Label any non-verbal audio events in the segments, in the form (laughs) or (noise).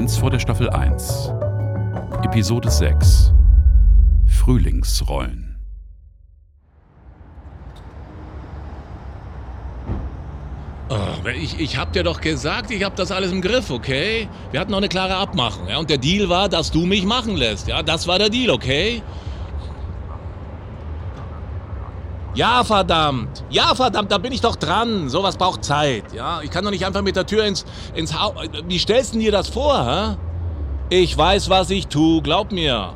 Staffel 1 vor der Staffel 1. Episode 6. Frühlingsrollen. Oh, ich, ich hab dir doch gesagt, ich hab das alles im Griff, okay? Wir hatten noch eine klare Abmachung, ja? Und der Deal war, dass du mich machen lässt, ja? Das war der Deal, okay? Ja, verdammt. Ja, verdammt, da bin ich doch dran. Sowas braucht Zeit, ja? Ich kann doch nicht einfach mit der Tür ins, ins Haus... Wie stellst du dir das vor, hä? Ich weiß, was ich tue, glaub mir.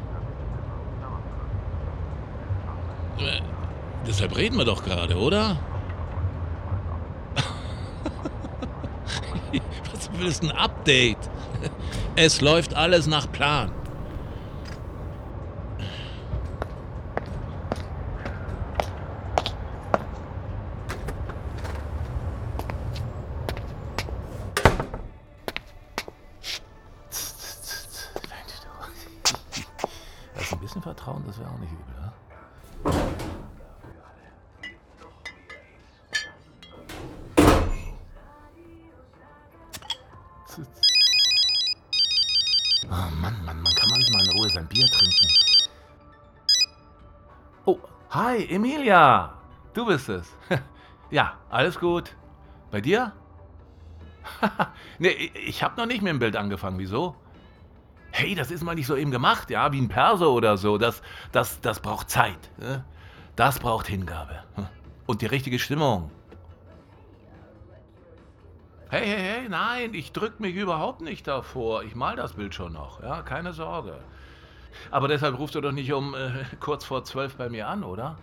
Äh, deshalb reden wir doch gerade, oder? (laughs) willst ein Update? Es läuft alles nach Plan. Also ein bisschen Vertrauen, das wäre auch nicht übel, ne? Oh Mann, Mann, man kann man nicht mal in Ruhe sein Bier trinken. Oh, hi, Emilia. Du bist es. (laughs) ja, alles gut. Bei dir? (laughs) nee, ich habe noch nicht mit dem Bild angefangen. Wieso? Hey, das ist mal nicht so eben gemacht, ja, wie ein Perso oder so. Das, das, das braucht Zeit. Das braucht Hingabe. Und die richtige Stimmung. Hey, hey, hey, nein, ich drück mich überhaupt nicht davor. Ich mal das Bild schon noch, ja, keine Sorge. Aber deshalb rufst du doch nicht um äh, (laughs) kurz vor zwölf bei mir an, oder?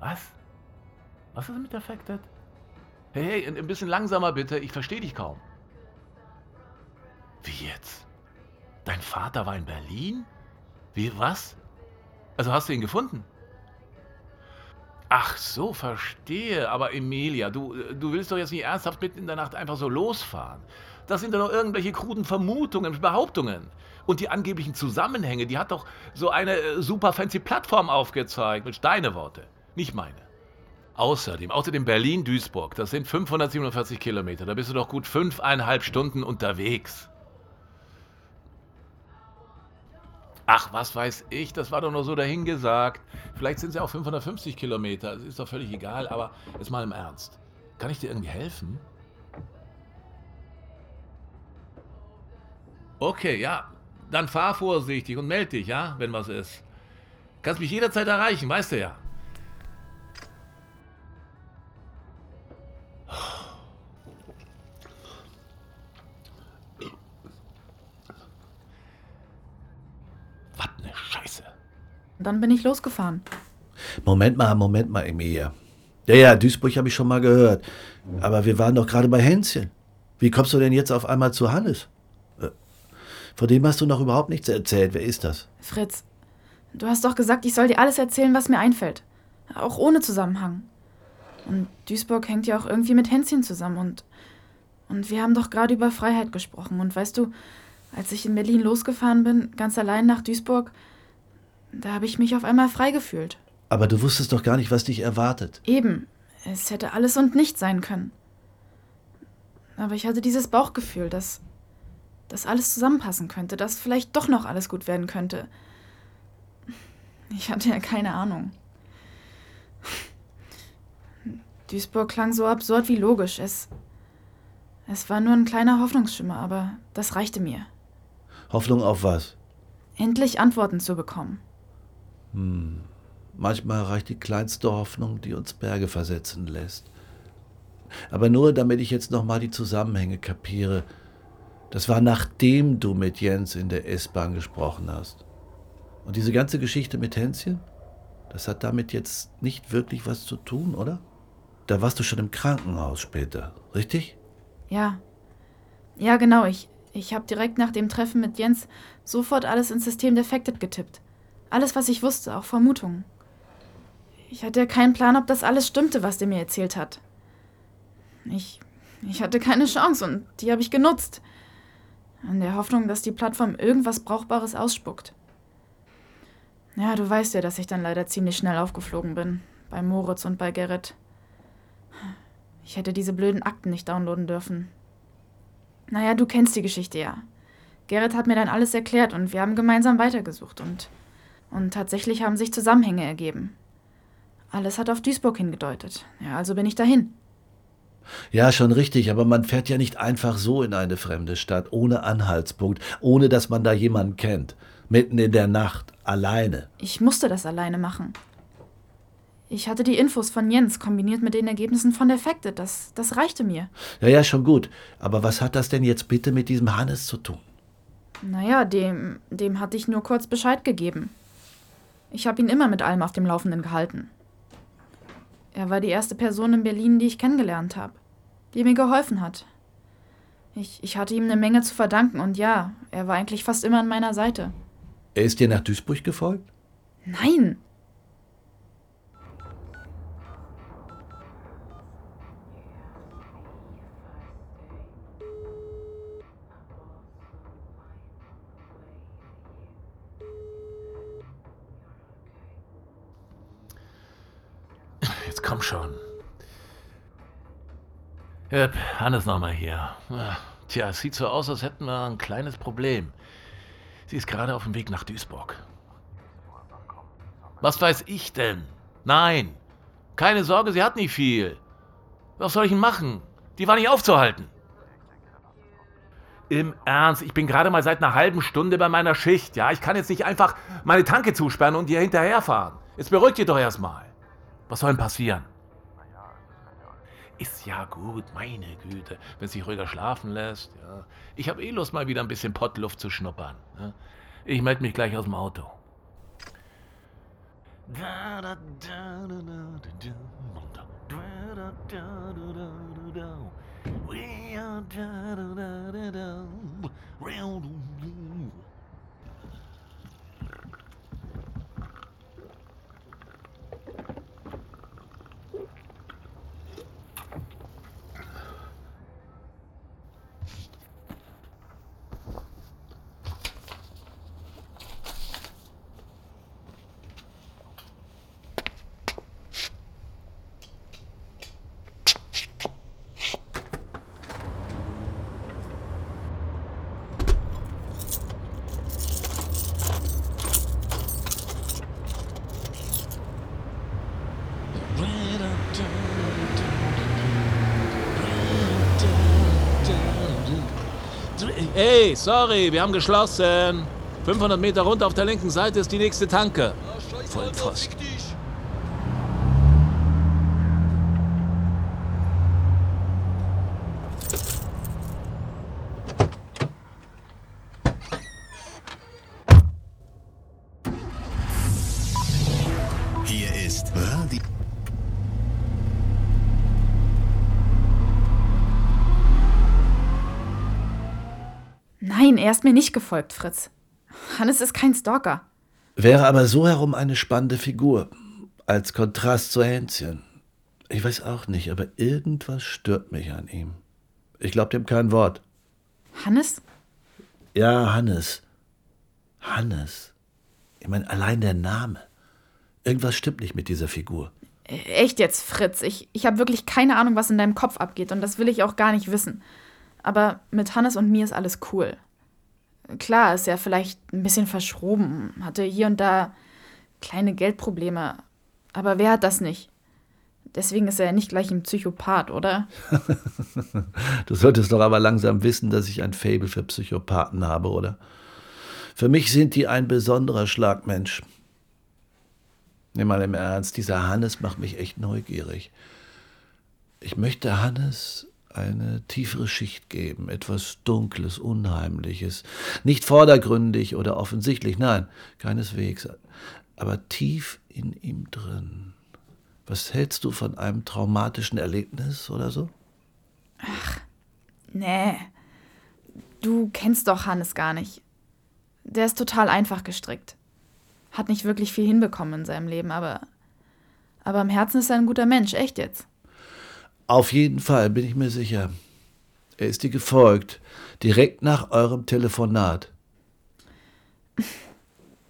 Was? Was ist mit Affected? Hey, hey, ein bisschen langsamer bitte, ich verstehe dich kaum. Wie jetzt? Dein Vater war in Berlin? Wie, was? Also hast du ihn gefunden? Ach so, verstehe. Aber Emilia, du, du willst doch jetzt nicht ernsthaft mitten in der Nacht einfach so losfahren. Das sind doch nur irgendwelche kruden Vermutungen, Behauptungen. Und die angeblichen Zusammenhänge, die hat doch so eine äh, super fancy Plattform aufgezeigt. Mit deine Worte, nicht meine. Außerdem, außerdem Berlin-Duisburg, das sind 547 Kilometer. Da bist du doch gut fünfeinhalb Stunden unterwegs. Ach, was weiß ich, das war doch nur so dahingesagt. Vielleicht sind es ja auch 550 Kilometer, das ist doch völlig egal, aber jetzt mal im Ernst. Kann ich dir irgendwie helfen? Okay, ja, dann fahr vorsichtig und melde dich, ja, wenn was ist. Kannst mich jederzeit erreichen, weißt du ja. Dann bin ich losgefahren. Moment mal, Moment mal, Emilia. Ja, ja, Duisburg habe ich schon mal gehört. Aber wir waren doch gerade bei Hänschen. Wie kommst du denn jetzt auf einmal zu Hannes? Äh, von dem hast du noch überhaupt nichts erzählt. Wer ist das? Fritz, du hast doch gesagt, ich soll dir alles erzählen, was mir einfällt. Auch ohne Zusammenhang. Und Duisburg hängt ja auch irgendwie mit Hänschen zusammen. Und, und wir haben doch gerade über Freiheit gesprochen. Und weißt du, als ich in Berlin losgefahren bin, ganz allein nach Duisburg, da habe ich mich auf einmal frei gefühlt. Aber du wusstest doch gar nicht, was dich erwartet. Eben. Es hätte alles und nichts sein können. Aber ich hatte dieses Bauchgefühl, dass, dass alles zusammenpassen könnte, dass vielleicht doch noch alles gut werden könnte. Ich hatte ja keine Ahnung. Duisburg klang so absurd wie logisch. Es, es war nur ein kleiner Hoffnungsschimmer, aber das reichte mir. Hoffnung auf was? Endlich Antworten zu bekommen. Hm. Manchmal reicht die kleinste Hoffnung, die uns Berge versetzen lässt. Aber nur damit ich jetzt nochmal die Zusammenhänge kapiere. Das war nachdem du mit Jens in der S-Bahn gesprochen hast. Und diese ganze Geschichte mit Hänschen, das hat damit jetzt nicht wirklich was zu tun, oder? Da warst du schon im Krankenhaus später, richtig? Ja. Ja, genau. Ich, ich habe direkt nach dem Treffen mit Jens sofort alles ins System Defected getippt. Alles, was ich wusste, auch Vermutungen. Ich hatte keinen Plan, ob das alles stimmte, was der mir erzählt hat. Ich, ich hatte keine Chance und die habe ich genutzt. In der Hoffnung, dass die Plattform irgendwas Brauchbares ausspuckt. Ja, du weißt ja, dass ich dann leider ziemlich schnell aufgeflogen bin. Bei Moritz und bei Gerrit. Ich hätte diese blöden Akten nicht downloaden dürfen. Naja, du kennst die Geschichte ja. Gerrit hat mir dann alles erklärt und wir haben gemeinsam weitergesucht und, und tatsächlich haben sich Zusammenhänge ergeben. Alles hat auf Duisburg hingedeutet. Ja, also bin ich dahin. Ja, schon richtig, aber man fährt ja nicht einfach so in eine fremde Stadt, ohne Anhaltspunkt, ohne dass man da jemanden kennt. Mitten in der Nacht, alleine. Ich musste das alleine machen. Ich hatte die Infos von Jens kombiniert mit den Ergebnissen von Defected. Das, das reichte mir. Ja, ja, schon gut. Aber was hat das denn jetzt bitte mit diesem Hannes zu tun? Naja, dem, dem hatte ich nur kurz Bescheid gegeben. Ich habe ihn immer mit allem auf dem Laufenden gehalten. Er war die erste Person in Berlin, die ich kennengelernt habe, die mir geholfen hat. Ich, ich hatte ihm eine Menge zu verdanken und ja, er war eigentlich fast immer an meiner Seite. Er ist dir nach Duisburg gefolgt? Nein, Jetzt komm schon. Yep, Hannes nochmal hier. Tja, es sieht so aus, als hätten wir ein kleines Problem. Sie ist gerade auf dem Weg nach Duisburg. Was weiß ich denn? Nein. Keine Sorge, sie hat nicht viel. Was soll ich denn machen? Die war nicht aufzuhalten. Im Ernst, ich bin gerade mal seit einer halben Stunde bei meiner Schicht, ja? Ich kann jetzt nicht einfach meine Tanke zusperren und ihr hinterherfahren. Jetzt beruhigt ihr doch erstmal. Was soll denn passieren? Ist ja gut, meine Güte, wenn sich ruhiger schlafen lässt. Ja. Ich habe eh Lust, mal wieder ein bisschen Pottluft zu schnuppern. Ja. Ich melde mich gleich aus dem Auto. Sorry, wir haben geschlossen. 500 Meter runter auf der linken Seite ist die nächste Tanke. Vollpfosten. Hier ist Radio. Nein, er ist mir nicht gefolgt, Fritz. Hannes ist kein Stalker. Wäre aber so herum eine spannende Figur. Als Kontrast zu Hänschen. Ich weiß auch nicht, aber irgendwas stört mich an ihm. Ich glaube dem kein Wort. Hannes? Ja, Hannes. Hannes. Ich meine, allein der Name. Irgendwas stimmt nicht mit dieser Figur. Echt jetzt, Fritz. Ich, ich habe wirklich keine Ahnung, was in deinem Kopf abgeht und das will ich auch gar nicht wissen. Aber mit Hannes und mir ist alles cool. Klar, ist er vielleicht ein bisschen verschroben, hatte hier und da kleine Geldprobleme. Aber wer hat das nicht? Deswegen ist er nicht gleich ein Psychopath, oder? (laughs) Du solltest doch aber langsam wissen, dass ich ein Faible für Psychopathen habe, oder? Für mich sind die ein besonderer Schlagmensch. Nimm mal im Ernst, dieser Hannes macht mich echt neugierig. Ich möchte Hannes eine tiefere Schicht geben, etwas Dunkles, Unheimliches. Nicht vordergründig oder offensichtlich, nein, keineswegs, aber tief in ihm drin. Was hältst du von einem traumatischen Erlebnis oder so? Nee. Du kennst doch Hannes gar nicht. Der ist total einfach gestrickt. Hat nicht wirklich viel hinbekommen in seinem Leben, aber. Aber im Herzen ist er ein guter Mensch, echt jetzt. Auf jeden Fall, bin ich mir sicher. Er ist dir gefolgt, direkt nach eurem Telefonat.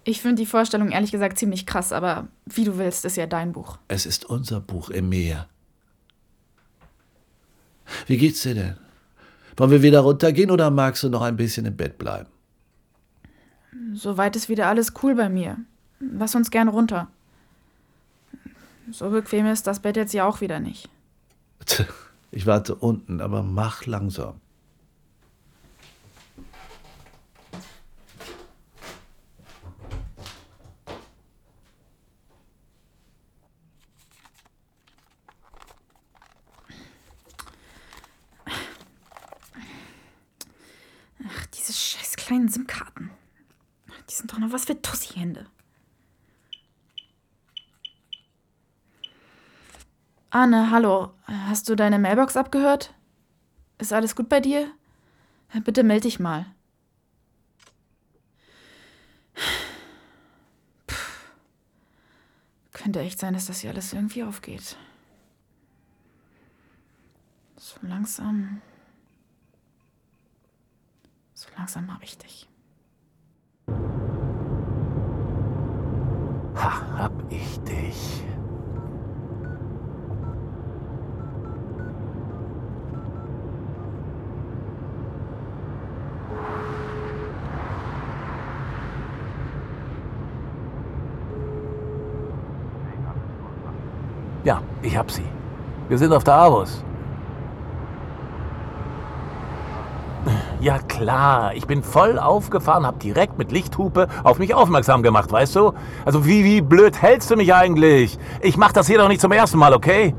Ich finde die Vorstellung ehrlich gesagt ziemlich krass, aber wie du willst, ist ja dein Buch. Es ist unser Buch, Emir. Wie geht's dir denn? Wollen wir wieder runtergehen oder magst du noch ein bisschen im Bett bleiben? Soweit ist wieder alles cool bei mir. Lass uns gern runter. So bequem ist das Bett jetzt ja auch wieder nicht. Ich warte unten, aber mach langsam. Ach, diese scheiß kleinen SIM-Karten. Die sind doch noch was für Tussi-Hände. Anne, hallo. Hast du deine Mailbox abgehört? Ist alles gut bei dir? Bitte melde dich mal. Puh. Könnte echt sein, dass das hier alles irgendwie aufgeht. So langsam. So langsam habe ich dich. Ha, hab ich dich. Ja, ich hab sie. Wir sind auf der Avus. Ja klar, ich bin voll aufgefahren, hab direkt mit Lichthupe auf mich aufmerksam gemacht, weißt du? Also wie, wie blöd hältst du mich eigentlich? Ich mach das hier doch nicht zum ersten Mal, okay?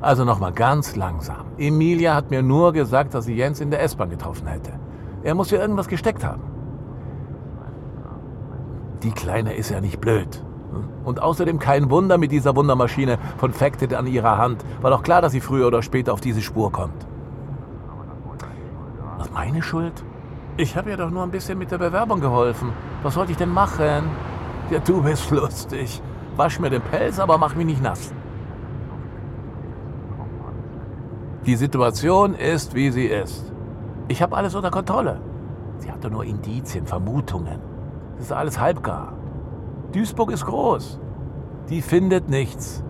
Also nochmal ganz langsam. Emilia hat mir nur gesagt, dass sie Jens in der S-Bahn getroffen hätte. Er muss ja irgendwas gesteckt haben. Die Kleine ist ja nicht blöd. Und außerdem kein Wunder mit dieser Wundermaschine von Facted an ihrer Hand. War doch klar, dass sie früher oder später auf diese Spur kommt. Was meine Schuld? Ich habe ihr doch nur ein bisschen mit der Bewerbung geholfen. Was sollte ich denn machen? Ja, du bist (laughs) lustig. Wasch mir den Pelz, aber mach mich nicht nass. Die Situation ist, wie sie ist. Ich habe alles unter Kontrolle. Sie hatte nur Indizien, Vermutungen. Das ist alles halbgar. Duisburg ist groß. Die findet nichts.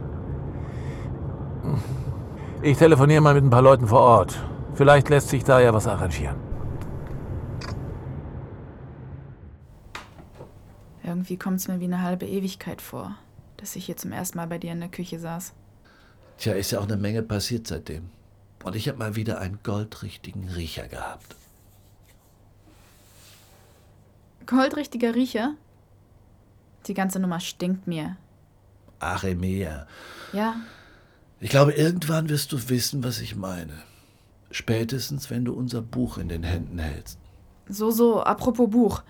Ich telefoniere mal mit ein paar Leuten vor Ort. Vielleicht lässt sich da ja was arrangieren. Irgendwie kommt es mir wie eine halbe Ewigkeit vor, dass ich hier zum ersten Mal bei dir in der Küche saß. Tja, ist ja auch eine Menge passiert seitdem. Und ich habe mal wieder einen goldrichtigen Riecher gehabt. Goldrichtiger Riecher? Die ganze Nummer stinkt mir. Ach, Emilia. Ja, Ich glaube, irgendwann wirst du wissen, was ich meine. Spätestens, wenn du unser Buch in den Händen hältst. so, so, apropos Buch.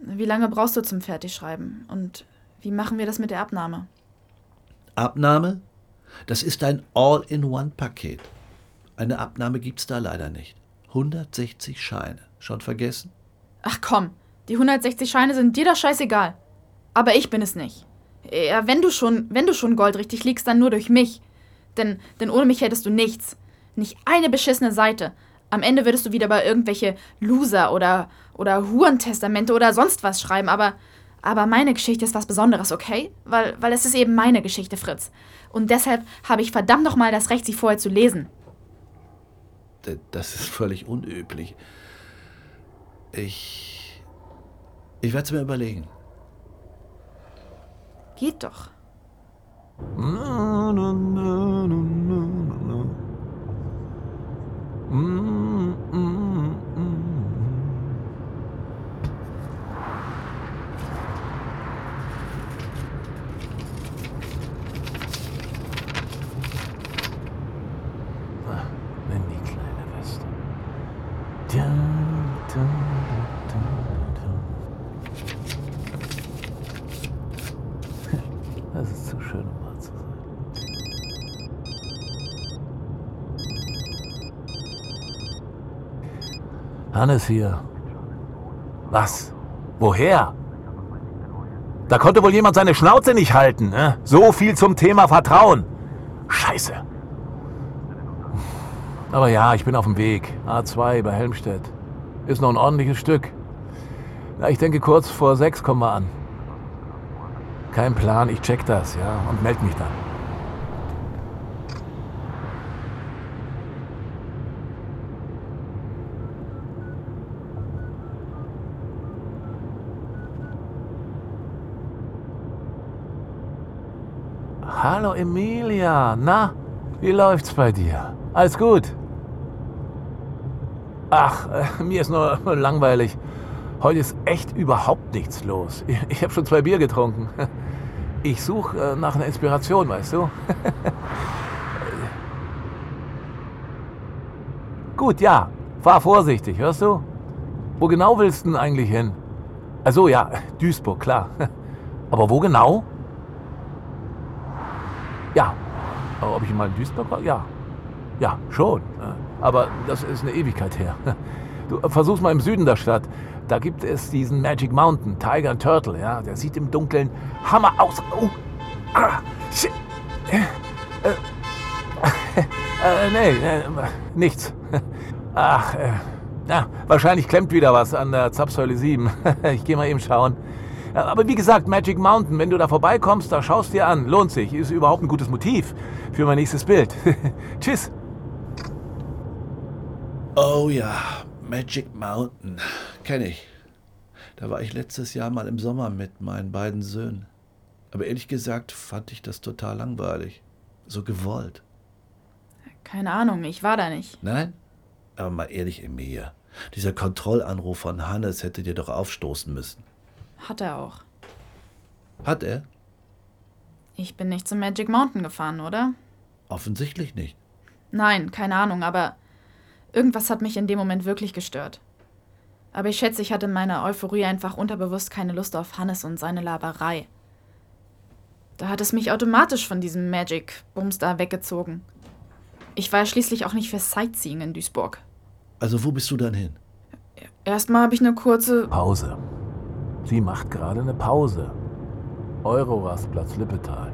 Wie lange brauchst du zum Fertigschreiben? Und wie machen wir das mit der Abnahme? Abnahme? Das ist ein All-in-One-Paket. Eine Abnahme gibt's da leider nicht. 160 Scheine. Schon vergessen? Ach komm, die 160 Scheine sind dir doch scheißegal. Aber ich bin es nicht. Ja, wenn du schon, wenn du schon goldrichtig liegst, dann nur durch mich. Denn, denn ohne mich hättest du nichts. Nicht eine beschissene Seite. Am Ende würdest du wieder bei irgendwelche Loser oder, oder Hurentestamente oder sonst was schreiben, aber, aber meine Geschichte ist was Besonderes, okay? Weil, weil es ist eben meine Geschichte, Fritz. Und deshalb habe ich verdammt nochmal das Recht, sie vorher zu lesen. Das ist völlig unüblich. Ich. Ich werde es mir überlegen. Geht doch. Na, na, na, na, na, na. Mm, Hannes hier. Was? Woher? Da konnte wohl jemand seine Schnauze nicht halten. Ne? So viel zum Thema Vertrauen. Scheiße. Aber ja, ich bin auf dem Weg. A2 bei Helmstedt. Ist noch ein ordentliches Stück. Na, ich denke, kurz vor sechs kommen wir an. Kein Plan, ich check das, ja, und melde mich dann. Hallo Emilia. Na, wie läuft's bei dir? Alles gut? Ach, äh, mir ist nur (laughs) langweilig. Heute ist echt überhaupt nichts los. Ich, ich habe schon zwei Bier getrunken. (laughs) Ich suche äh, nach einer Inspiration, weißt du? (laughs) Gut, ja. Fahr vorsichtig, hörst du? Wo genau willst du denn eigentlich hin? Also ja, Duisburg, klar. Aber wo genau? Ja. Aber ob ich mal in Duisburg war? Ja. Ja, schon. Aber das ist eine Ewigkeit her. (laughs) Du versuch's mal im Süden der Stadt. Da gibt es diesen Magic Mountain, Tiger Turtle, ja. Der sieht im Dunkeln Hammer aus. Oh. Ah. Shit. Äh, äh, (laughs) äh, nee, äh, nichts. (laughs) Ach, äh, na, wahrscheinlich klemmt wieder was an der Zapfsäule 7. ich gehe mal eben schauen. Aber wie gesagt, Magic Mountain, wenn du da vorbeikommst, da schaust dir an. Lohnt sich. Ist überhaupt ein gutes Motiv für mein nächstes Bild. (laughs) Tschüss. Oh ja, Magic Mountain. Kenne ich. Da war ich letztes Jahr mal im Sommer mit meinen beiden Söhnen. Aber ehrlich gesagt fand ich das total langweilig. So gewollt. Keine Ahnung, ich war da nicht. Nein? Aber mal ehrlich, Emilia. Dieser Kontrollanruf von Hannes hätte dir doch aufstoßen müssen. Hat er auch. Hat er? Ich bin nicht zum Magic Mountain gefahren, oder? Offensichtlich nicht. Nein, keine Ahnung, aber irgendwas hat mich in dem Moment wirklich gestört. Aber ich schätze, ich hatte in meiner Euphorie einfach unterbewusst keine Lust auf Hannes und seine Laberei. Da hat es mich automatisch von diesem Magic-Bums da weggezogen. Ich war schließlich auch nicht für Sightseeing in Duisburg. Also wo bist du dann hin? Erstmal habe ich eine kurze. Pause. Sie macht gerade eine Pause. Eurorastplatz Lippetal.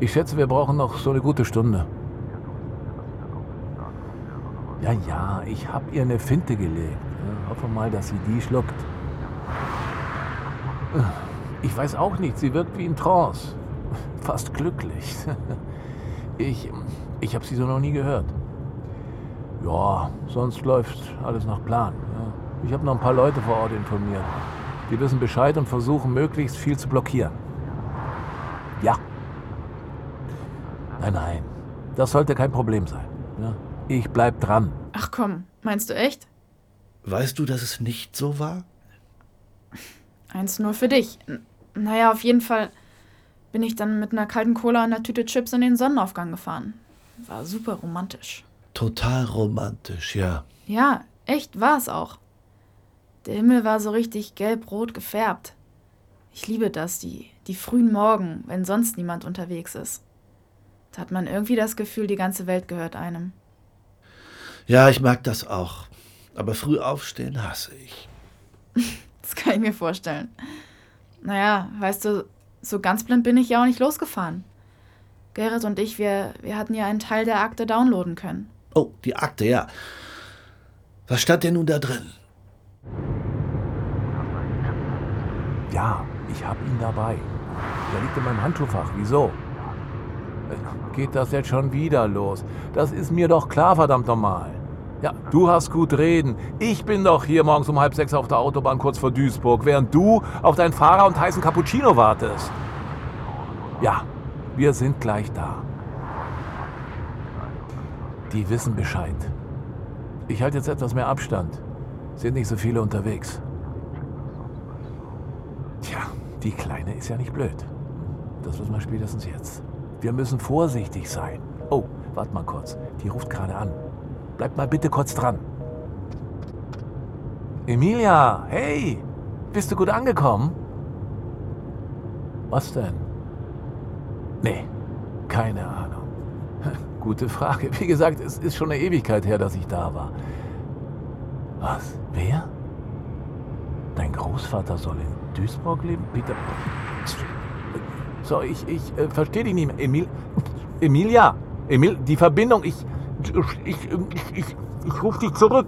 Ich schätze, wir brauchen noch so eine gute Stunde. Ja, ja, ich habe ihr eine Finte gelegt. Ja, hoffe mal, dass sie die schluckt. Ich weiß auch nicht, sie wirkt wie in Trance. (laughs) Fast glücklich. (laughs) Ich, ich habe sie so noch nie gehört. Ja, sonst läuft alles nach Plan. Ich habe noch ein paar Leute vor Ort informiert. Die wissen Bescheid und versuchen möglichst viel zu blockieren. Ja. Nein, nein. Das sollte kein Problem sein. Ja. Ich bleib dran. Ach komm, meinst du echt? Weißt du, dass es nicht so war? Eins nur für dich. N naja, auf jeden Fall bin ich dann mit einer kalten Cola und einer Tüte Chips in den Sonnenaufgang gefahren. War super romantisch. Total romantisch, ja. Ja, echt war es auch. Der Himmel war so richtig gelb-rot gefärbt. Ich liebe das, die, die frühen Morgen, wenn sonst niemand unterwegs ist. Da hat man irgendwie das Gefühl, die ganze Welt gehört einem. Ja, ich mag das auch. Aber früh aufstehen hasse ich. (laughs) das kann ich mir vorstellen. Naja, weißt du, so ganz blind bin ich ja auch nicht losgefahren. Gerrit und ich, wir, wir hatten ja einen Teil der Akte downloaden können. Oh, die Akte, ja. Was stand denn nun da drin? Ja, ich hab ihn dabei. Der liegt in meinem Handschuhfach. Wieso? Geht das jetzt schon wieder los? Das ist mir doch klar, verdammt normal. Ja, du hast gut reden. Ich bin doch hier morgens um halb sechs auf der Autobahn kurz vor Duisburg, während du auf deinen Fahrer und heißen Cappuccino wartest. Ja, wir sind gleich da. Die wissen Bescheid. Ich halte jetzt etwas mehr Abstand. Sind nicht so viele unterwegs. Die Kleine ist ja nicht blöd. Das wissen wir spätestens jetzt. Wir müssen vorsichtig sein. Oh, warte mal kurz. Die ruft gerade an. Bleib mal bitte kurz dran. Emilia, hey, bist du gut angekommen? Was denn? Nee, keine Ahnung. (laughs) Gute Frage. Wie gesagt, es ist schon eine Ewigkeit her, dass ich da war. Was? Wer? Dein Großvater soll in Duisburg leben? Peter. So, ich, ich äh, verstehe dich nicht mehr. Emil, Emilia, Emil, die Verbindung, ich, ich, ich, ich, ich rufe dich zurück.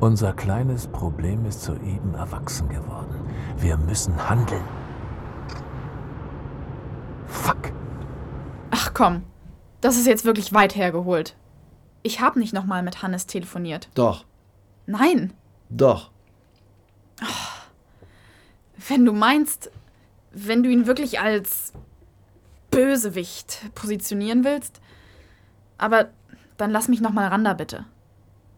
Unser kleines Problem ist soeben erwachsen geworden. Wir müssen handeln. Fuck. Ach komm, das ist jetzt wirklich weit hergeholt. Ich habe nicht nochmal mit Hannes telefoniert. Doch. Nein. Doch. Wenn du meinst, wenn du ihn wirklich als Bösewicht positionieren willst. Aber dann lass mich noch mal ran da, bitte.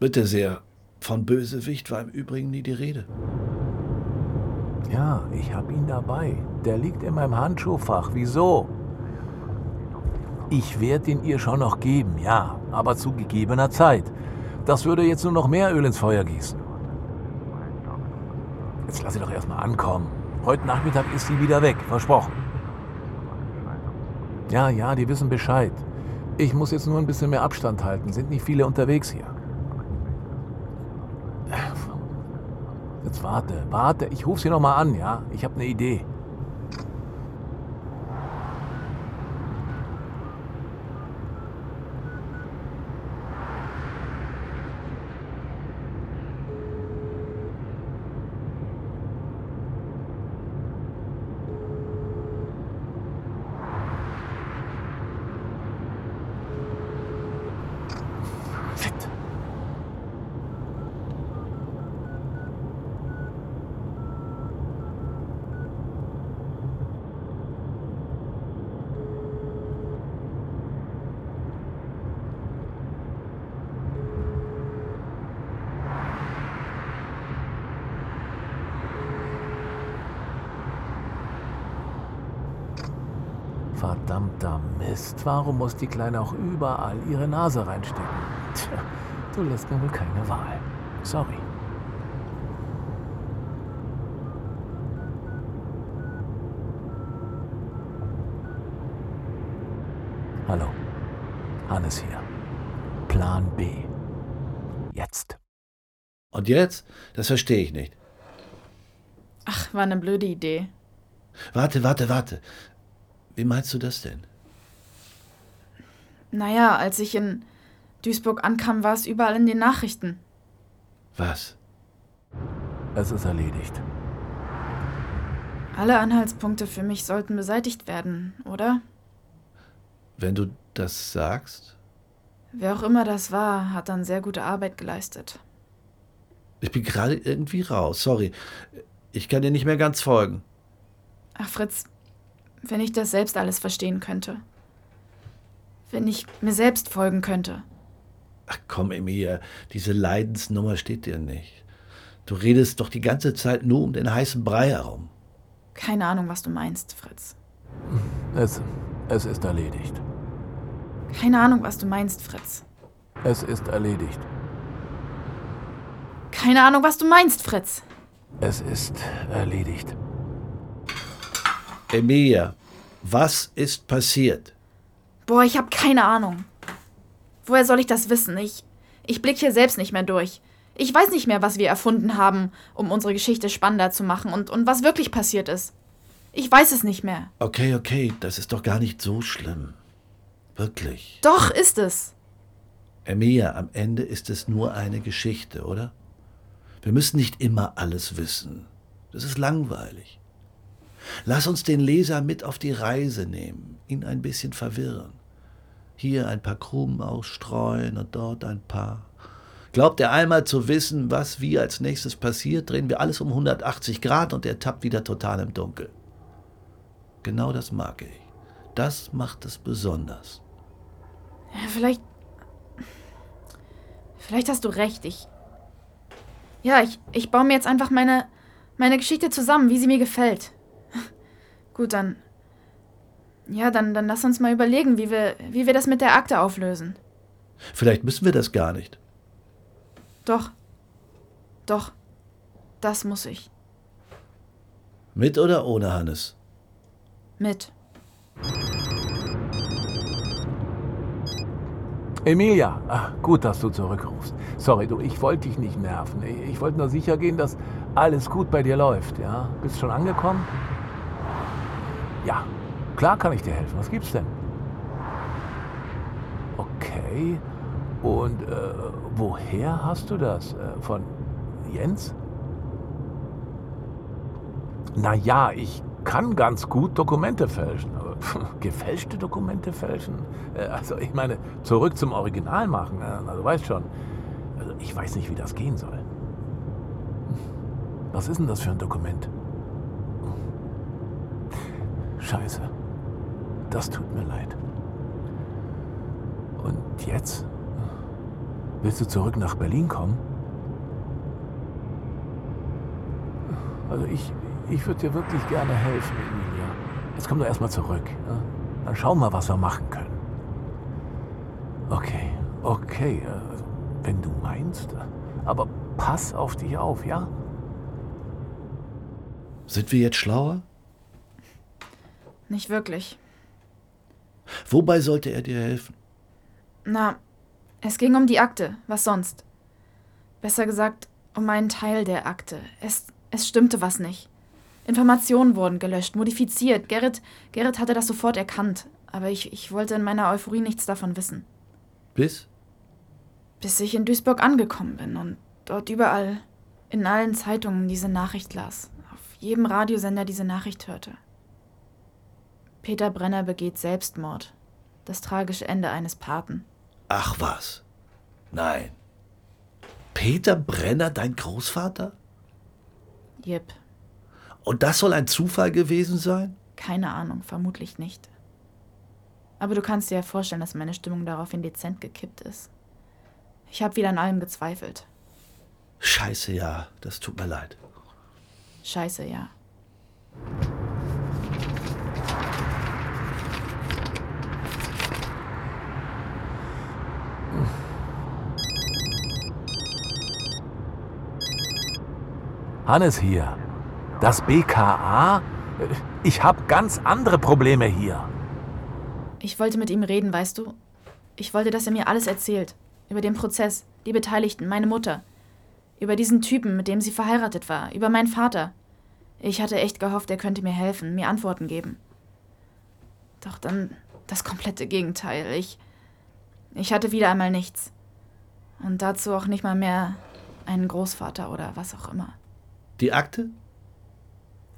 Bitte sehr. Von Bösewicht war im Übrigen nie die Rede. Ja, ich hab ihn dabei. Der liegt in meinem Handschuhfach. Wieso? Ich werde ihn ihr schon noch geben, ja, aber zu gegebener Zeit. Das würde jetzt nur noch mehr Öl ins Feuer gießen. Jetzt lass sie doch erstmal ankommen. Heute Nachmittag ist sie wieder weg, versprochen. Ja, ja, die wissen Bescheid. Ich muss jetzt nur ein bisschen mehr Abstand halten. Sind nicht viele unterwegs hier. Jetzt warte, warte. Ich rufe sie noch mal an, ja? Ich habe eine Idee. Shit. Verdammter Mist, warum muss die Kleine auch überall ihre Nase reinstecken? Tja, du lässt mir wohl keine Wahl. Sorry. Hallo, Hannes hier. Plan B. Jetzt. Und jetzt? Das verstehe ich nicht. Ach, war eine blöde Idee. Warte, warte, warte. Wie meinst du das denn? Naja, als ich in Duisburg ankam, war es überall in den Nachrichten. Was? Es ist erledigt. Alle Anhaltspunkte für mich sollten beseitigt werden, oder? Wenn du das sagst? Wer auch immer das war, hat dann sehr gute Arbeit geleistet. Ich bin gerade irgendwie raus. Sorry. Ich kann dir nicht mehr ganz folgen. Ach, Fritz, wenn ich das selbst alles verstehen könnte. Wenn ich mir selbst folgen könnte. Ach komm, Emilia, diese Leidensnummer steht dir nicht. Du redest doch die ganze Zeit nur um den heißen Brei herum. Keine Ahnung, was du meinst, Fritz. Es, es ist erledigt. Keine Ahnung, was du meinst, Fritz. Es ist erledigt. Keine Ahnung, was du meinst, Fritz. Es ist erledigt. Emilia, was ist passiert? Boah, ich hab keine Ahnung. Woher soll ich das wissen? Ich, ich blick hier selbst nicht mehr durch. Ich weiß nicht mehr, was wir erfunden haben, um unsere Geschichte spannender zu machen und, und was wirklich passiert ist. Ich weiß es nicht mehr. Okay, okay, das ist doch gar nicht so schlimm. Wirklich. Doch, ist es. Emilia, am Ende ist es nur eine Geschichte, oder? Wir müssen nicht immer alles wissen. Das ist langweilig. Lass uns den Leser mit auf die Reise nehmen, ihn ein bisschen verwirren. Hier ein paar Krumen ausstreuen und dort ein paar. Glaubt er einmal zu wissen, was wie als nächstes passiert, drehen wir alles um 180 Grad und er tappt wieder total im Dunkel. Genau das mag ich. Das macht es besonders. Ja, vielleicht. Vielleicht hast du recht. Ich. Ja, ich, ich baue mir jetzt einfach meine, meine Geschichte zusammen, wie sie mir gefällt. Gut, dann. Ja, dann, dann lass uns mal überlegen, wie wir, wie wir das mit der Akte auflösen. Vielleicht müssen wir das gar nicht. Doch. Doch. Das muss ich. Mit oder ohne Hannes? Mit. Emilia, ach, gut, dass du zurückrufst. Sorry, du, ich wollte dich nicht nerven. Ich, ich wollte nur sicher gehen, dass alles gut bei dir läuft. Ja, bist schon angekommen? Ja, klar kann ich dir helfen. Was gibt's denn? Okay. Und äh, woher hast du das? Äh, von Jens? Naja, ich kann ganz gut Dokumente fälschen. Aber (laughs) gefälschte Dokumente fälschen? Äh, Also ich meine, zurück zum Original machen. Also weißt schon. Also ich weiß nicht, wie das gehen soll. Was ist denn das für ein Dokument? Scheiße. Das tut mir leid. Und jetzt? Willst du zurück nach Berlin kommen? Also ich, ich würde dir wirklich gerne helfen, Emilia. Jetzt komm doch erstmal zurück. Ja? Dann schauen wir, was wir machen können. Okay, okay, äh, wenn du meinst. Aber pass auf dich auf, ja? Sind wir jetzt schlauer? Nicht wirklich. Wobei sollte er dir helfen? Na, es ging um die Akte. Was sonst? Besser gesagt, um einen Teil der Akte. Es, es stimmte was nicht. Informationen wurden gelöscht, modifiziert. Gerrit, Gerrit hatte das sofort erkannt. Aber ich, ich wollte in meiner Euphorie nichts davon wissen. Bis? Bis ich in Duisburg angekommen bin und dort überall, in allen Zeitungen diese Nachricht las. Auf jedem Radiosender diese Nachricht hörte. Peter Brenner begeht Selbstmord. Das tragische Ende eines Paten. Ach was. Nein. Peter Brenner, dein Großvater? Jep. Und das soll ein Zufall gewesen sein? Keine Ahnung, vermutlich nicht. Aber du kannst dir ja vorstellen, dass meine Stimmung daraufhin dezent gekippt ist. Ich habe wieder an allem gezweifelt. Scheiße, ja, das tut mir leid. Scheiße, ja. Hannes hier. Das BKA? Ich habe ganz andere Probleme hier. Ich wollte mit ihm reden, weißt du? Ich wollte, dass er mir alles erzählt. Über den Prozess, die Beteiligten, meine Mutter. Über diesen Typen, mit dem sie verheiratet war. Über meinen Vater. Ich hatte echt gehofft, er könnte mir helfen, mir Antworten geben. Doch dann das komplette Gegenteil. Ich. Ich hatte wieder einmal nichts. Und dazu auch nicht mal mehr einen Großvater oder was auch immer. Die Akte?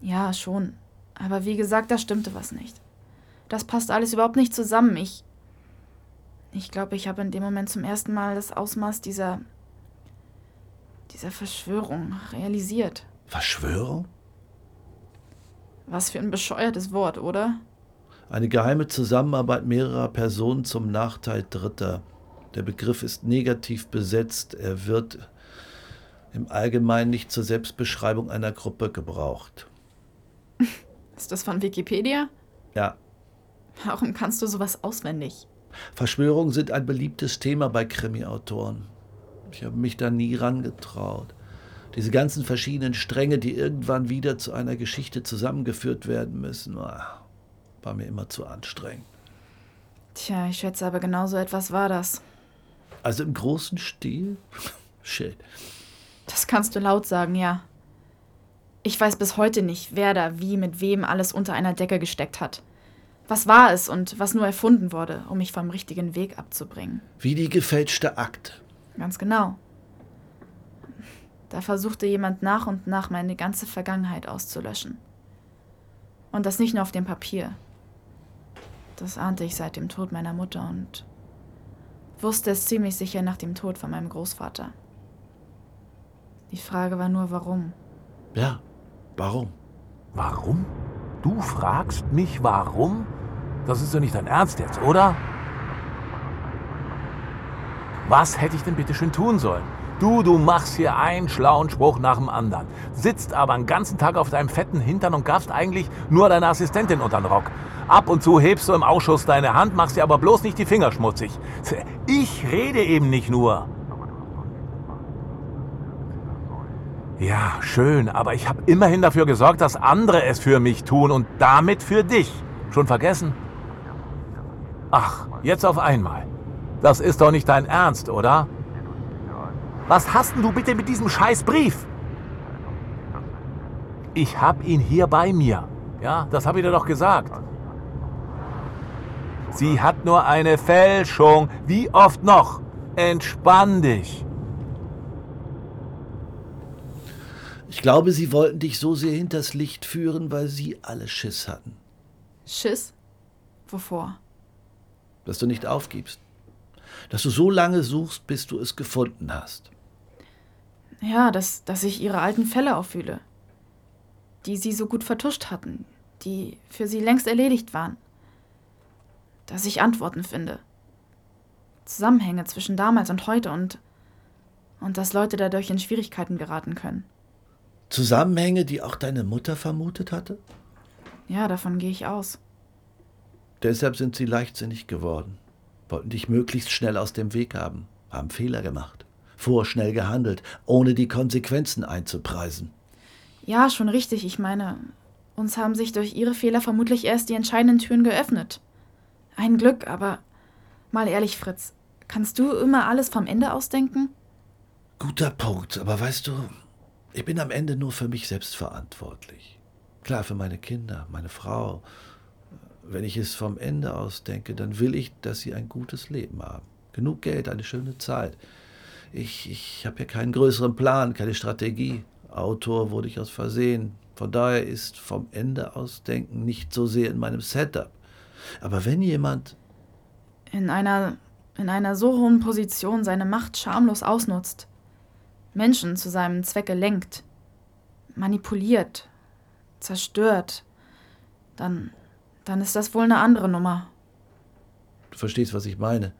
Ja, schon. Aber wie gesagt, da stimmte was nicht. Das passt alles überhaupt nicht zusammen. Ich. Ich glaube, ich habe in dem Moment zum ersten Mal das Ausmaß dieser. dieser Verschwörung realisiert. Verschwörung? Was für ein bescheuertes Wort, oder? Eine geheime Zusammenarbeit mehrerer Personen zum Nachteil Dritter. Der Begriff ist negativ besetzt. Er wird im Allgemeinen nicht zur Selbstbeschreibung einer Gruppe gebraucht. (laughs) Ist das von Wikipedia? Ja. Warum kannst du sowas auswendig? Verschwörungen sind ein beliebtes Thema bei Krimi-Autoren. Ich habe mich da nie rangetraut. Diese ganzen verschiedenen Stränge, die irgendwann wieder zu einer Geschichte zusammengeführt werden müssen, ah, war mir immer zu anstrengend. Tja, ich schätze aber genau so etwas war das. Also im großen Stil? (laughs) Shit. Das kannst du laut sagen, ja. Ich weiß bis heute nicht, wer da wie mit wem alles unter einer Decke gesteckt hat. Was war es und was nur erfunden wurde, um mich vom richtigen Weg abzubringen? Wie die gefälschte Akte. Ganz genau. Da versuchte jemand nach und nach meine ganze Vergangenheit auszulöschen. Und das nicht nur auf dem Papier. Das ahnte ich seit dem Tod meiner Mutter und wusste es ziemlich sicher nach dem Tod von meinem Großvater. Die Frage war nur, warum. Ja, warum? Warum? Du fragst mich, warum? Das ist doch nicht dein Ernst jetzt, oder? Was hätte ich denn bitte schön tun sollen? Du, du machst hier einen schlauen Spruch nach dem anderen, sitzt aber den ganzen Tag auf deinem fetten Hintern und gaffst eigentlich nur deine Assistentin unter den Rock. Ab und zu hebst du im Ausschuss deine Hand, machst dir aber bloß nicht die Finger schmutzig. Ich rede eben nicht nur. Ja, schön, aber ich habe immerhin dafür gesorgt, dass andere es für mich tun und damit für dich. Schon vergessen? Ach, jetzt auf einmal. Das ist doch nicht dein Ernst, oder? Was hast denn du bitte mit diesem Scheißbrief? Ich hab ihn hier bei mir. Ja, das habe ich dir doch gesagt. Sie hat nur eine Fälschung. Wie oft noch? Entspann dich. Ich glaube, sie wollten dich so sehr hinters Licht führen, weil sie alle Schiss hatten. Schiss? Wovor? Dass du nicht aufgibst. Dass du so lange suchst, bis du es gefunden hast. Ja, dass, dass ich ihre alten Fälle auffühle. Die sie so gut vertuscht hatten. die für sie längst erledigt waren. Dass ich Antworten finde. Zusammenhänge zwischen damals und heute und und dass Leute dadurch in Schwierigkeiten geraten können. Zusammenhänge, die auch deine Mutter vermutet hatte? Ja, davon gehe ich aus. Deshalb sind sie leichtsinnig geworden, wollten dich möglichst schnell aus dem Weg haben, haben Fehler gemacht, vorschnell gehandelt, ohne die Konsequenzen einzupreisen. Ja, schon richtig. Ich meine, uns haben sich durch ihre Fehler vermutlich erst die entscheidenden Türen geöffnet. Ein Glück, aber mal ehrlich, Fritz, kannst du immer alles vom Ende ausdenken? Guter Punkt, aber weißt du, ich bin am Ende nur für mich selbst verantwortlich. Klar, für meine Kinder, meine Frau. Wenn ich es vom Ende aus denke, dann will ich, dass sie ein gutes Leben haben. Genug Geld, eine schöne Zeit. Ich, ich habe ja keinen größeren Plan, keine Strategie. Autor wurde ich aus Versehen. Von daher ist vom Ende aus denken nicht so sehr in meinem Setup. Aber wenn jemand In einer, in einer so hohen Position seine Macht schamlos ausnutzt, Menschen zu seinem Zwecke lenkt, manipuliert, zerstört, dann, dann ist das wohl eine andere Nummer. Du verstehst, was ich meine.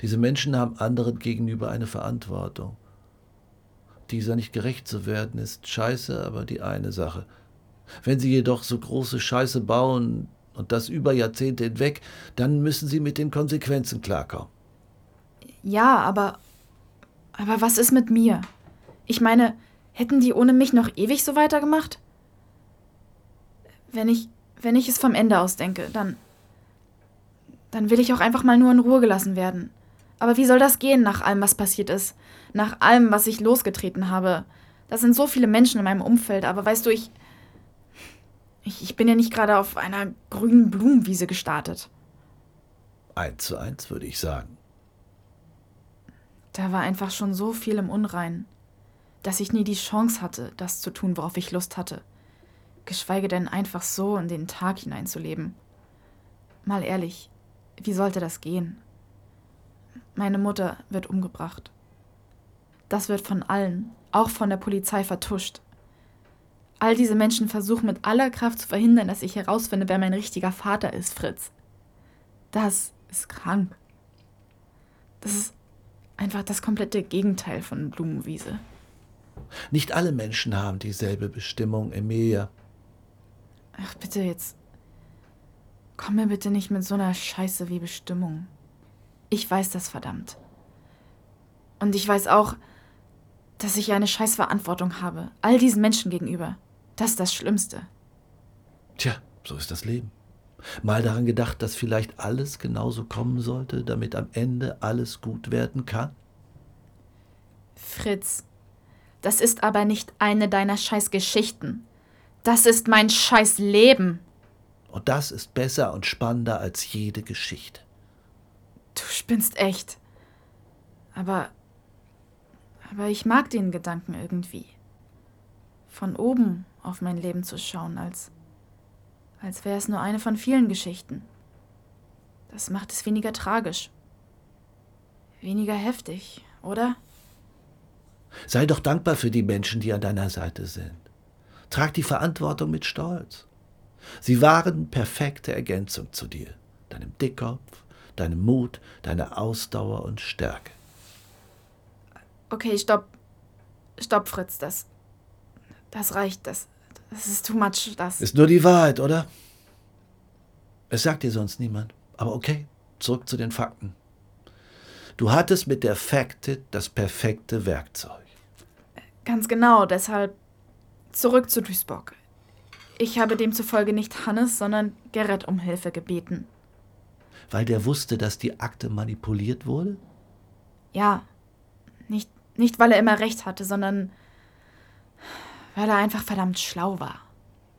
Diese Menschen haben anderen gegenüber eine Verantwortung. Dieser nicht gerecht zu werden, ist scheiße, aber die eine Sache. Wenn sie jedoch so große Scheiße bauen und das über Jahrzehnte hinweg, dann müssen sie mit den Konsequenzen klarkommen. Ja, aber. Aber was ist mit mir? Ich meine, hätten die ohne mich noch ewig so weitergemacht? Wenn ich, wenn ich es vom Ende aus denke, dann. Dann will ich auch einfach mal nur in Ruhe gelassen werden. Aber wie soll das gehen nach allem, was passiert ist? Nach allem, was ich losgetreten habe? Da sind so viele Menschen in meinem Umfeld, aber weißt du, ich. Ich, ich bin ja nicht gerade auf einer grünen Blumenwiese gestartet. Eins zu eins, würde ich sagen. Da war einfach schon so viel im Unrein, dass ich nie die Chance hatte, das zu tun, worauf ich Lust hatte. Geschweige denn einfach so in den Tag hineinzuleben. Mal ehrlich, wie sollte das gehen? Meine Mutter wird umgebracht. Das wird von allen, auch von der Polizei, vertuscht. All diese Menschen versuchen mit aller Kraft zu verhindern, dass ich herausfinde, wer mein richtiger Vater ist, Fritz. Das ist krank. Das ist einfach das komplette Gegenteil von Blumenwiese. Nicht alle Menschen haben dieselbe Bestimmung, Emilia. Ach, bitte jetzt. Komm mir bitte nicht mit so einer Scheiße wie Bestimmung. Ich weiß das verdammt. Und ich weiß auch, dass ich eine scheiß Verantwortung habe, all diesen Menschen gegenüber. Das ist das Schlimmste. Tja, so ist das Leben. Mal daran gedacht, dass vielleicht alles genauso kommen sollte, damit am Ende alles gut werden kann? Fritz, das ist aber nicht eine deiner scheiß Geschichten. Das ist mein scheiß Leben. Und das ist besser und spannender als jede Geschichte. Du spinnst echt. Aber. Aber ich mag den Gedanken irgendwie. Von oben auf mein Leben zu schauen, als. als wäre es nur eine von vielen Geschichten. Das macht es weniger tragisch. Weniger heftig, oder? Sei doch dankbar für die Menschen, die an deiner Seite sind. Trag die Verantwortung mit Stolz. Sie waren perfekte Ergänzung zu dir, deinem Dickkopf, deinem Mut, deiner Ausdauer und Stärke. Okay, stopp. Stopp, Fritz, das. Das reicht, das. Das ist too much, das. Ist nur die Wahrheit, oder? Es sagt dir sonst niemand. Aber okay, zurück zu den Fakten. Du hattest mit der Factit das perfekte Werkzeug. Ganz genau, deshalb zurück zu Duisburg. Ich habe demzufolge nicht Hannes, sondern Gerrit um Hilfe gebeten. Weil der wusste, dass die Akte manipuliert wurde? Ja, nicht, nicht weil er immer recht hatte, sondern weil er einfach verdammt schlau war.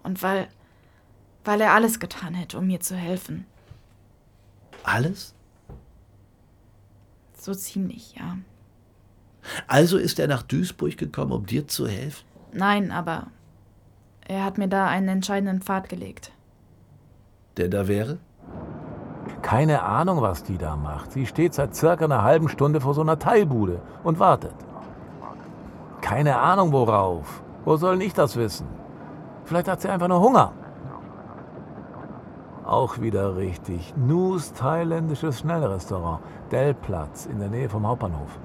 Und weil, weil er alles getan hätte, um mir zu helfen. Alles? So ziemlich, ja. Also ist er nach Duisburg gekommen, um dir zu helfen? Nein, aber er hat mir da einen entscheidenden Pfad gelegt. Der da wäre? Keine Ahnung, was die da macht. Sie steht seit circa einer halben Stunde vor so einer Teilbude und wartet. Keine Ahnung worauf. Wo soll ich das wissen? Vielleicht hat sie einfach nur Hunger. Auch wieder richtig. Nus thailändisches Schnellrestaurant. Dellplatz in der Nähe vom Hauptbahnhof.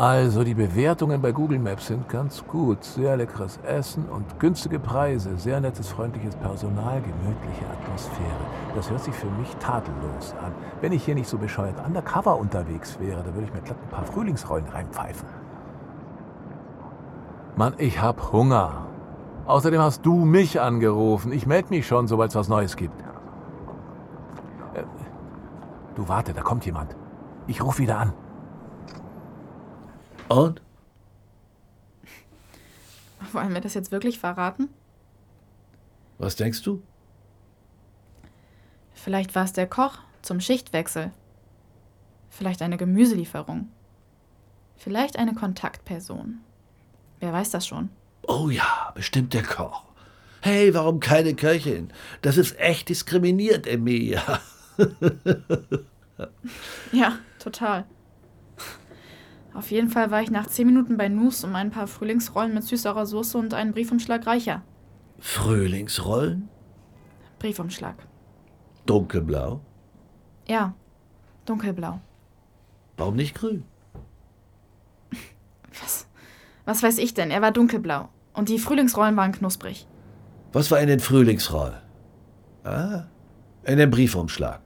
Also die Bewertungen bei Google Maps sind ganz gut. Sehr leckeres Essen und günstige Preise. Sehr nettes, freundliches Personal, gemütliche Atmosphäre. Das hört sich für mich tadellos an. Wenn ich hier nicht so bescheuert undercover unterwegs wäre, dann würde ich mir glatt ein paar Frühlingsrollen reinpfeifen. Mann, ich hab Hunger. Außerdem hast du mich angerufen. Ich melde mich schon, sobald es was Neues gibt. Äh, du warte, da kommt jemand. Ich rufe wieder an. Und? Wollen wir das jetzt wirklich verraten? Was denkst du? Vielleicht war es der Koch zum Schichtwechsel. Vielleicht eine Gemüselieferung. Vielleicht eine Kontaktperson. Wer weiß das schon? Oh ja, bestimmt der Koch. Hey, warum keine Köchin? Das ist echt diskriminiert, Emilia. (laughs) Ja, total. Auf jeden Fall war ich nach zehn Minuten bei Nus um ein paar Frühlingsrollen mit süßerer Soße und einen Briefumschlag reicher. Frühlingsrollen? Briefumschlag. Dunkelblau? Ja, dunkelblau. Warum nicht grün? (laughs) Was? Was weiß ich denn? Er war dunkelblau. Und die Frühlingsrollen waren knusprig. Was war in den Frühlingsrollen? Ah, in dem Briefumschlag.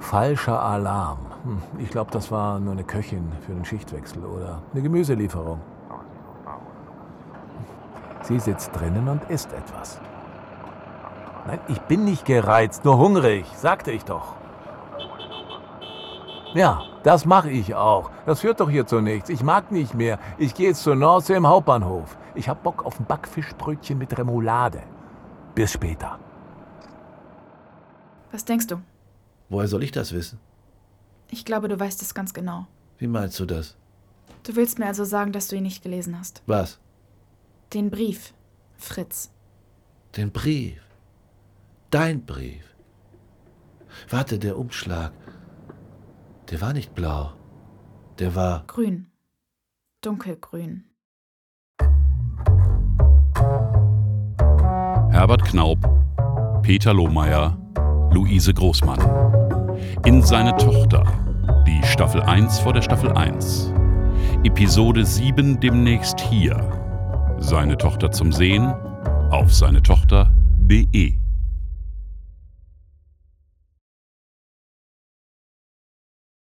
Falscher Alarm. Hm, Ich glaube, das war nur eine Köchin für den Schichtwechsel oder eine Gemüselieferung. Sie sitzt drinnen und isst etwas. Nein, ich bin nicht gereizt, nur hungrig, sagte ich doch. Ja, das mache ich auch. Das führt doch hier zu nichts. Ich mag nicht mehr. Ich gehe jetzt zur Nordsee im Hauptbahnhof. Ich hab Bock auf ein Backfischbrötchen mit Remoulade. Bis später. Was denkst du? Woher soll ich das wissen? Ich glaube, du weißt es ganz genau. Wie meinst du das? Du willst mir also sagen, dass du ihn nicht gelesen hast. Was? Den Brief, Fritz. Den Brief. Dein Brief. Warte, der Umschlag. Der war nicht blau. Der war. Grün. Dunkelgrün. Herbert Knaub, Peter Lohmeier, Luise Großmann. In seine Tochter. Die Staffel 1 vor der Staffel 1. Episode 7 demnächst hier. Seine Tochter zum Sehen auf seine Tochter.de.